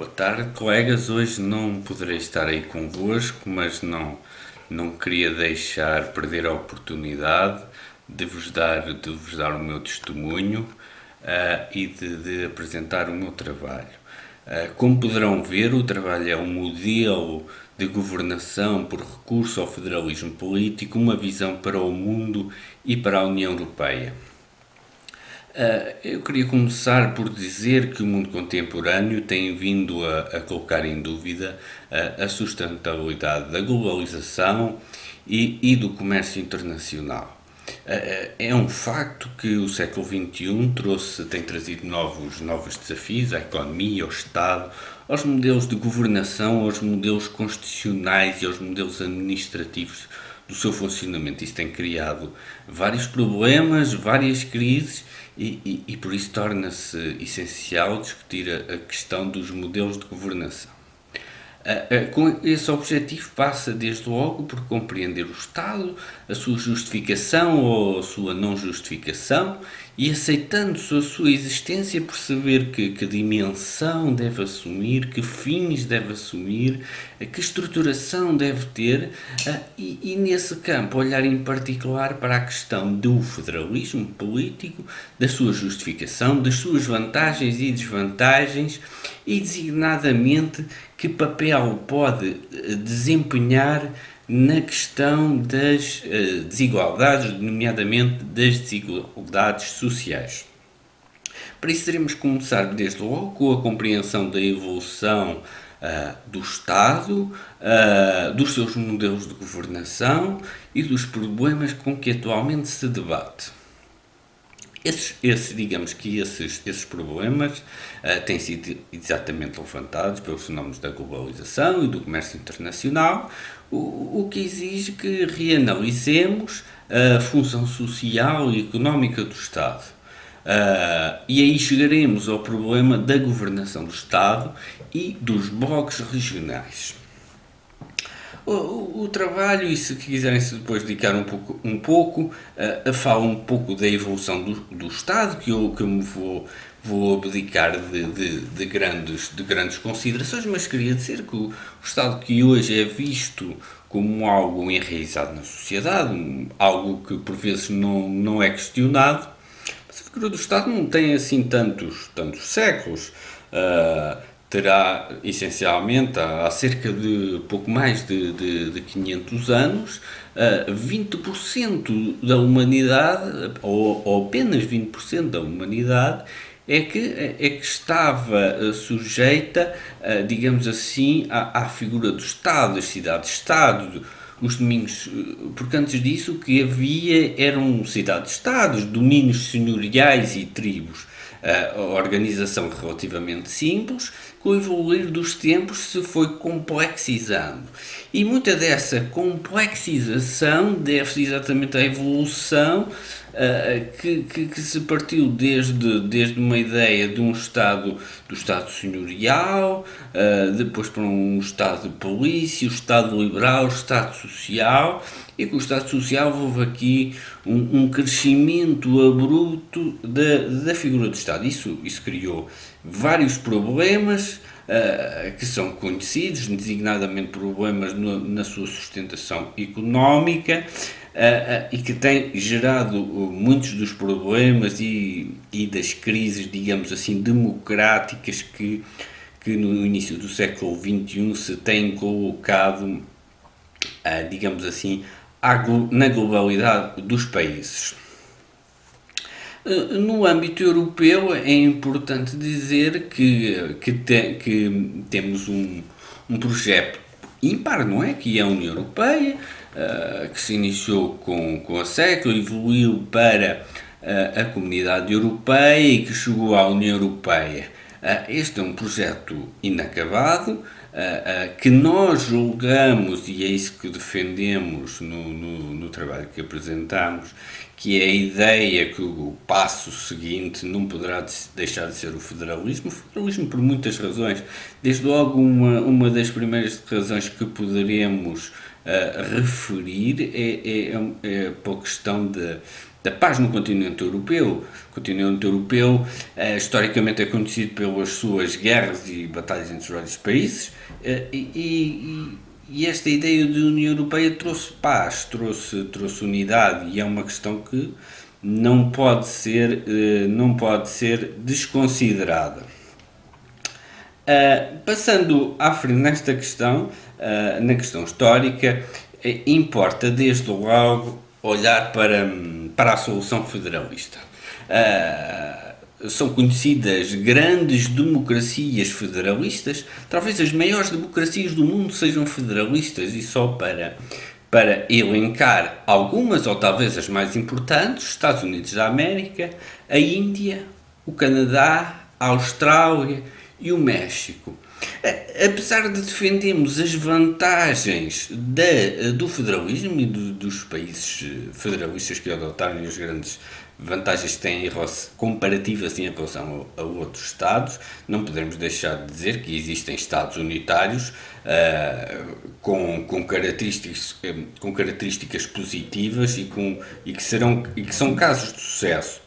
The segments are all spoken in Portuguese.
Boa tarde, colegas. Hoje não poderei estar aí convosco, mas não, não queria deixar perder a oportunidade de vos dar, de vos dar o meu testemunho uh, e de, de, apresentar o meu trabalho. Uh, como poderão ver, o trabalho é um modelo de governação por recurso ao federalismo político, uma visão para o mundo e para a União Europeia. Uh, eu queria começar por dizer que o mundo contemporâneo tem vindo a, a colocar em dúvida uh, a sustentabilidade da globalização e, e do comércio internacional. Uh, é um facto que o século XXI trouxe, tem trazido novos, novos desafios à economia, ao Estado, aos modelos de governação, aos modelos constitucionais e aos modelos administrativos do seu funcionamento. Isso tem criado vários problemas, várias crises e, e, e por isso torna-se essencial discutir a, a questão dos modelos de governação. Com esse objetivo passa desde logo por compreender o Estado, a sua justificação ou a sua não justificação e aceitando-se a sua existência perceber que, que dimensão deve assumir, que fins deve assumir, que estruturação deve ter e, e nesse campo olhar em particular para a questão do federalismo político, da sua justificação, das suas vantagens e desvantagens e designadamente que papel pode eh, desempenhar na questão das uh, desigualdades, nomeadamente das desigualdades sociais. Para isso, teremos que começar desde logo com a compreensão da evolução uh, do Estado, uh, dos seus modelos de governação e dos problemas com que atualmente se debate. Esses, esses, digamos que esses, esses problemas uh, têm sido exatamente levantados pelos fenómenos da globalização e do comércio internacional, o, o que exige que reanalisemos a função social e económica do Estado. Uh, e aí chegaremos ao problema da governação do Estado e dos blocos regionais. O, o, trabalho, e se quiserem se depois dedicar um pouco, um pouco uh, a falar um pouco da evolução do, do Estado, que eu, que eu me vou, vou abdicar de, de, de, grandes, de grandes considerações, mas queria dizer que o, o Estado que hoje é visto como algo enraizado na sociedade, algo que por vezes não, não é questionado, mas a figura do Estado não tem assim tantos, tantos séculos. Uh, terá essencialmente há, cerca de pouco mais de, de, de 500 anos, uh, 20% da humanidade, ou, ou apenas 20% da humanidade, é que, é que estava uh, sujeita, uh, digamos assim, à, à, figura do Estado, das cidades-Estado, os domínios, porque antes disso o que havia eram cidades-estados, domínios senhoriais e tribos a organização relativamente simples, com o evoluir dos tempos se foi complexizando. E muita dessa complexização deve-se exatamente à evolução uh, que, que, que, se partiu desde, desde uma ideia de um Estado, do Estado senhorial, uh, depois para um Estado de polícia, o Estado liberal, o Estado social, e com o Estado Social houve aqui um, um crescimento abrupto da, da figura do Estado. Isso, isso criou vários problemas uh, que são conhecidos, designadamente problemas no, na sua sustentação económica, Uh, uh, e que tem gerado muitos dos problemas e, e das crises, digamos assim, democráticas que, que no início do século XXI se têm colocado, digamos assim, na globalidade dos países. Eh, no âmbito europeu é importante dizer que, que, te, que temos um, um projeto ímpar, não é? Que é a União Europeia, uh, que se iniciou com, com a século, evoluiu para uh, a Comunidade Europeia e que chegou à União Europeia. Uh, este é um projeto inacabado, uh, que nós julgamos, e é isso que defendemos no, no, no, trabalho que apresentamos, que é a ideia que o passo seguinte não poderá deixar de ser o federalismo. O federalismo, por muitas razões, desde logo, uma, uma das primeiras razões que poderemos uh, referir é, é, é, é a questão de, da paz no continente europeu. O continente europeu eh, historicamente é conhecido pelas suas guerras e batalhas entre os vários países eh, e, e, esta ideia de União Europeia trouxe paz, trouxe, trouxe unidade e é uma questão que não pode ser, eh, não pode ser desconsiderada. Uh, passando à frente nesta questão, uh, na questão histórica, importa desde logo olhar para, para a solução federalista. Uh, são conhecidas grandes democracias federalistas, talvez as maiores democracias do mundo sejam federalistas, e só para, para elencar algumas, ou talvez as mais importantes: os Estados Unidos da América, a Índia, o Canadá, a Austrália e o México. Apesar de defendermos as vantagens da, do federalismo e do, dos países federalistas que adotaram as grandes vantagens que têm comparativas em relação a, a, outros Estados, não podemos deixar de dizer que existem Estados unitários uh, com, com, características, com características positivas e, com, e, que serão, e que são casos de sucesso.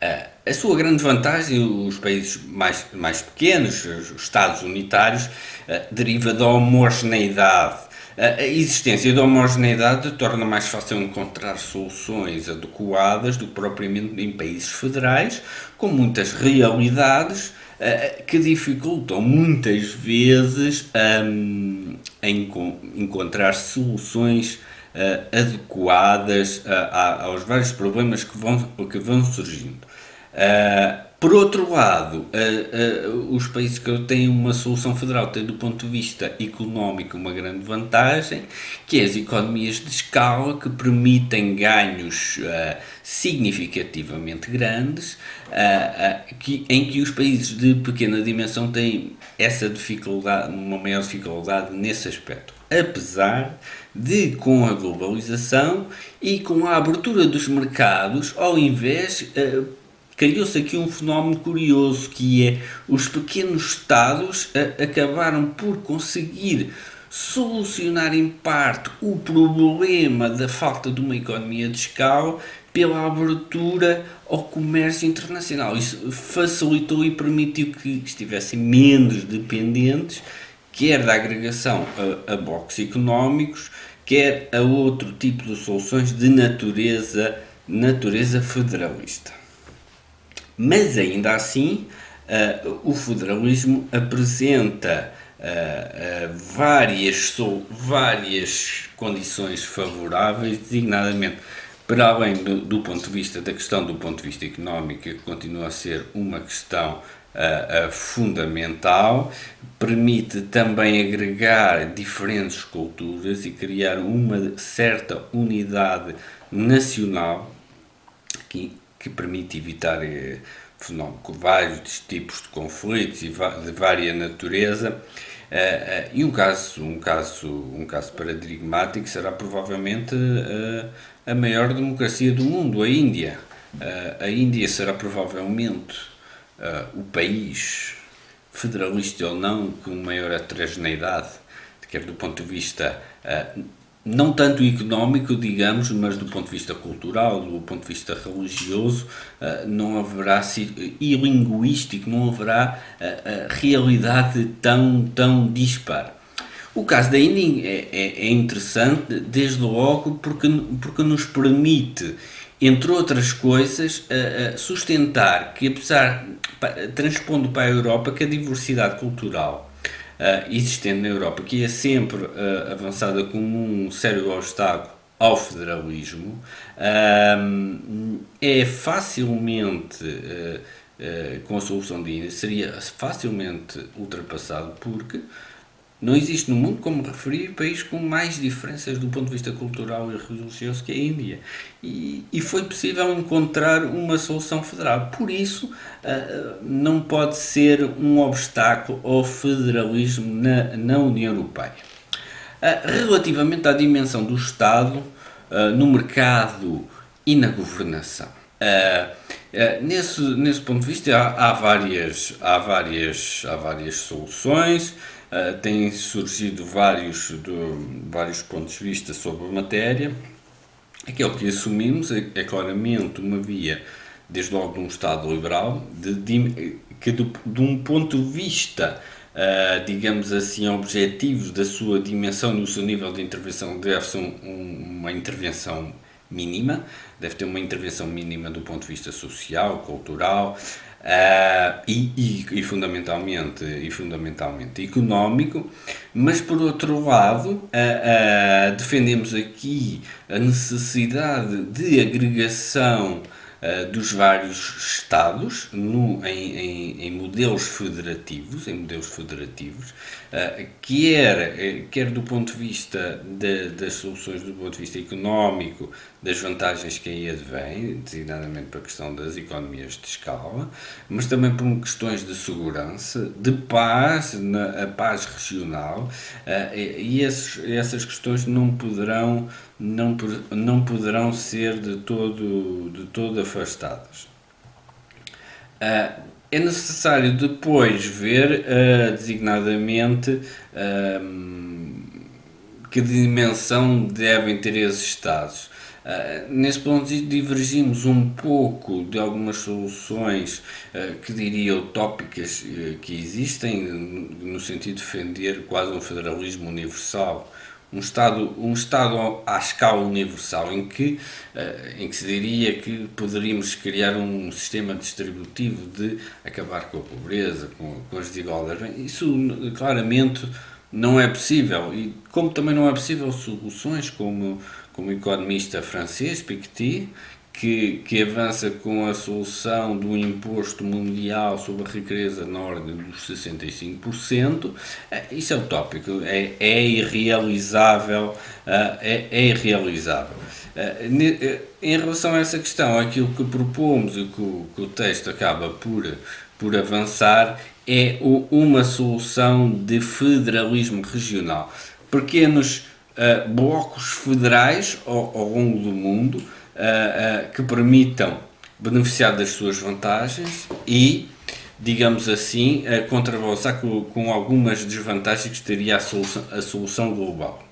Uh, a sua grande vantagem, os países mais, mais pequenos, os Estados unitários, uh, deriva da homogeneidade. A existência da homogeneidade torna mais fácil encontrar soluções adequadas do que propriamente em países federais, com muitas realidades que dificultam muitas vezes um, em encontrar soluções uh, adequadas aos vários problemas que vão, que vão surgindo. Uh, por outro lado, uh, uh, os países que têm uma solução federal têm, do ponto de vista económico, uma grande vantagem, que é as economias de escala que permitem ganhos significativamente grandes, que, em que os países de pequena dimensão têm essa dificuldade, uma maior dificuldade nesse aspecto. Apesar de, com a globalização e com a abertura dos mercados, ao invés criou-se aqui um fenómeno curioso que é os pequenos Estados a, acabaram por conseguir solucionar em parte o problema da falta de uma economia de escala pela abertura ao comércio internacional. Isso facilitou e permitiu que estivessem menos dependentes, quer da agregação a, a blocos económicos, quer a outro tipo de soluções de natureza, natureza federalista. Mas ainda assim, uh, o federalismo apresenta uh, várias, várias condições favoráveis, designadamente para além do, do, ponto de vista da questão do ponto de vista económico, que continua a ser uma questão uh, uh, fundamental, permite também agregar diferentes culturas e criar uma certa unidade nacional que que permite evitar eh, vários tipos de conflitos e de vária natureza. Uh, uh, e um caso, um, caso, um caso paradigmático será provavelmente uh, a maior democracia do mundo, a Índia. a Índia será provavelmente o país, federalista ou não, com maior heterogeneidade, quer do ponto de vista não tanto económico, digamos, mas do ponto de vista cultural, do ponto de vista religioso, eh, não haverá, e linguístico, não haverá eh, realidade tão, tão dispar. O caso da Índia é, é, é, interessante, desde logo, porque, porque nos permite, entre outras coisas, eh, sustentar que, apesar, transpondo para a Europa, que a diversidade cultural uh, existente na Europa, que é sempre uh, avançada como um sério obstáculo ao federalismo, uh, é facilmente, com a solução de Índia, seria facilmente ultrapassado porque não existe no mundo, como referi, país com mais diferenças do ponto de vista cultural e religioso que a Índia. E, e foi possível encontrar uma solução federal. Por isso, uh, não pode ser um obstáculo ao federalismo na, na União Europeia. Uh, relativamente à dimensão do Estado uh, no mercado e na governação. nesse, nesse ponto de vista, há, há, várias, há, várias, há várias soluções. Uh, têm surgido vários, do, vários pontos de vista sobre a matéria. Aquilo que assumimos é, é claramente uma via, desde logo de um Estado liberal, de, de que do, de um ponto de vista, uh, digamos assim, objetivos da sua dimensão do seu nível de intervenção, deve ser um, uma intervenção mínima, deve ter uma intervenção mínima do ponto de vista social, cultural, Uh, e, e, e, fundamentalmente, e fundamentalmente económico, mas por outro lado, uh, uh, defendemos aqui a necessidade de agregação uh, dos vários Estados no, em, em, em, modelos federativos, em modelos federativos, uh, quer, eh, quer do ponto de vista de, das soluções do ponto de vista económico, das vantagens que aí advêm, designadamente para a questão das economias de escala, mas também por questões de segurança, de paz, na, a paz regional, uh, e esses, essas questões não poderão não, não poderão ser de todo, de todo afastadas. Uh, é necessário depois ver uh, designadamente uh, que dimensão devem ter esses Estados. Uh, nesse ponto divergimos um pouco de algumas soluções uh, que diria utópicas uh, que existem, no sentido de defender quase um federalismo universal um Estado, um Estado à escala universal, em que, uh, em que se diria que poderíamos criar um sistema distributivo de acabar com a pobreza, com, com as desigualdades. Isso claramente não é possível, e como também não é possível soluções como, como o economista francês Piketty, que, que avança com a solução do imposto mundial sobre a riqueza na ordem dos 65%, é, isso é utópico, é, é irrealizável, é, é irrealizável. Em relação a essa questão, aquilo que propomos e que o, que o texto acaba por, por avançar é uma solução de federalismo regional. Pequenos uh, blocos federais ao, ao longo do mundo, uh, que permitam beneficiar das suas vantagens e, digamos assim, uh, contrabalançar com, com algumas desvantagens que teria a solução, a solução global.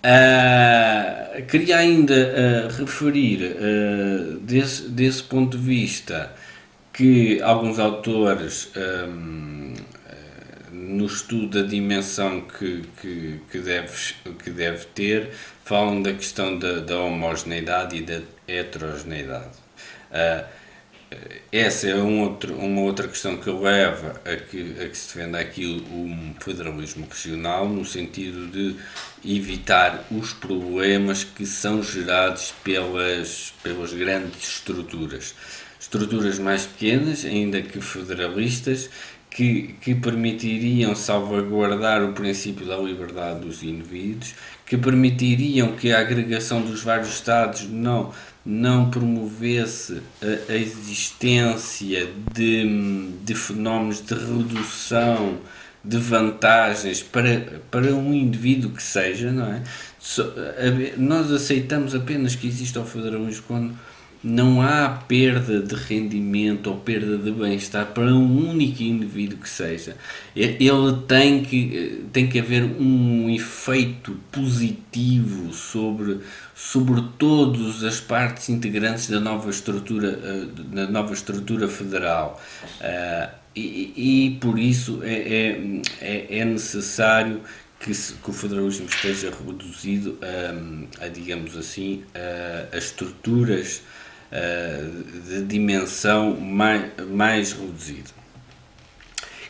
Uh, queria ainda uh, referir, uh, desse, desse ponto de vista, que alguns autores um, no estudo da dimensão que, que, que, deve, que deve ter, falam da questão da, da homogeneidade e da heterogeneidade. Uh, essa é um outro, uma outra questão que leva a que, a que se defenda aqui um federalismo regional, no sentido de evitar os problemas que são gerados pelas, pelas grandes estruturas. Estruturas mais pequenas, ainda que federalistas, que, que permitiriam salvaguardar o princípio da liberdade dos indivíduos, que permitiriam que a agregação dos vários Estados não, não promovesse a, a existência de, de fenómenos de redução de vantagens para, para um indivíduo que seja, não é? nós aceitamos apenas que exista o federalismo quando não há perda de rendimento ou perda de bem-estar para um único indivíduo que seja. Ele tem que, tem que haver um efeito positivo sobre, sobre todas as partes integrantes da nova estrutura, eh, da nova estrutura federal. Eh, e, e por isso é, é, é necessário que, se, que, o federalismo esteja reduzido a, a digamos assim, a, a estruturas eh, de dimensão mais, mais reduzida.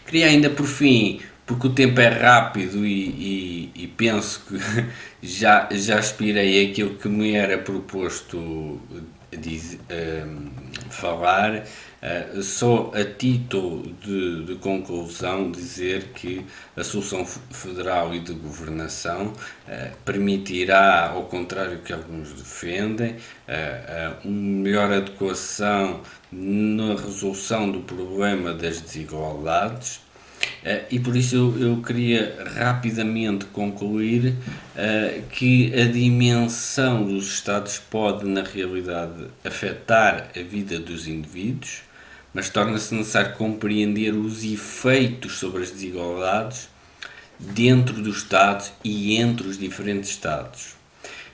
Queria ainda por fim, porque o tempo é rápido e, e, e penso que já, já aspirei aquilo que me era proposto diz, um, ehm, falar, uh, só a título de, de, conclusão dizer que a solução federal e de governação uh, permitirá, ao contrário que alguns defendem, uh, uma melhor adequação na resolução do problema das desigualdades e por isso eu, eu queria rapidamente concluir uh, que a dimensão dos Estados pode, na realidade, afetar a vida dos indivíduos, mas torna-se necessário compreender os efeitos sobre as desigualdades dentro dos Estados e entre os diferentes Estados.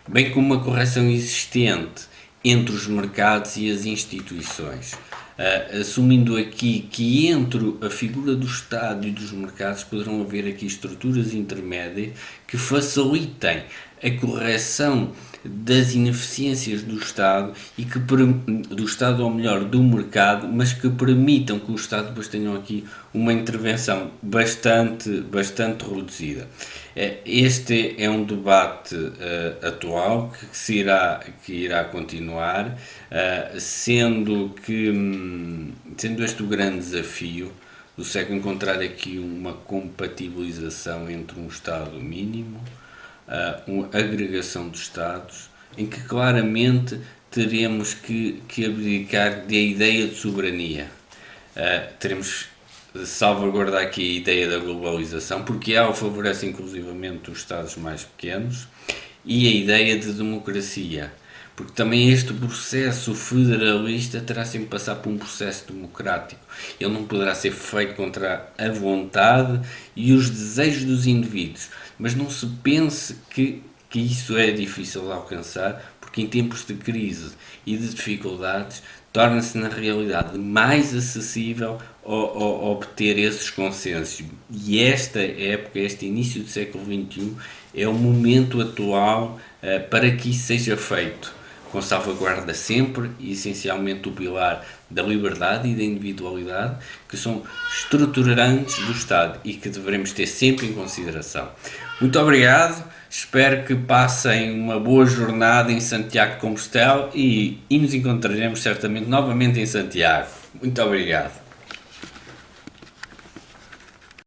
bem como uma correção existente entre os mercados e as instituições. Uh, assumindo aqui que entre a figura do Estado e dos mercados poderão haver aqui estruturas intermédias que facilitem a correção das ineficiências do Estado e que do Estado ou melhor do mercado, mas que permitam que o Estado depois tenham aqui uma intervenção bastante bastante reduzida. É, este é um debate uh, atual que, se irá que irá continuar, uh, sendo que hum, sendo este o grande desafio do século encontrar aqui uma compatibilização entre um Estado mínimo uma agregação de Estados, em que claramente teremos que, que abdicar da ideia de soberania. Uh, teremos de salvaguardar aqui a ideia da globalização, porque ela favorece inclusivamente os Estados mais pequenos, e a ideia de democracia, porque também este processo federalista terá sempre de passar por um processo democrático. Ele não poderá ser feito contra a vontade e os desejos dos indivíduos mas não se pense que, que isso é difícil de alcançar, porque em tempos de crise e de dificuldades torna-se na realidade mais acessível obter esses consensos. E esta época, este início do século XXI, é o momento atual uh, para que isso seja feito com salvaguarda sempre e essencialmente o pilar da liberdade e da individualidade, que são estruturantes do Estado e que devemos ter sempre em consideração. Muito obrigado, espero que passem uma boa jornada em Santiago de Compostela e, e nos encontraremos certamente novamente em Santiago. Muito obrigado.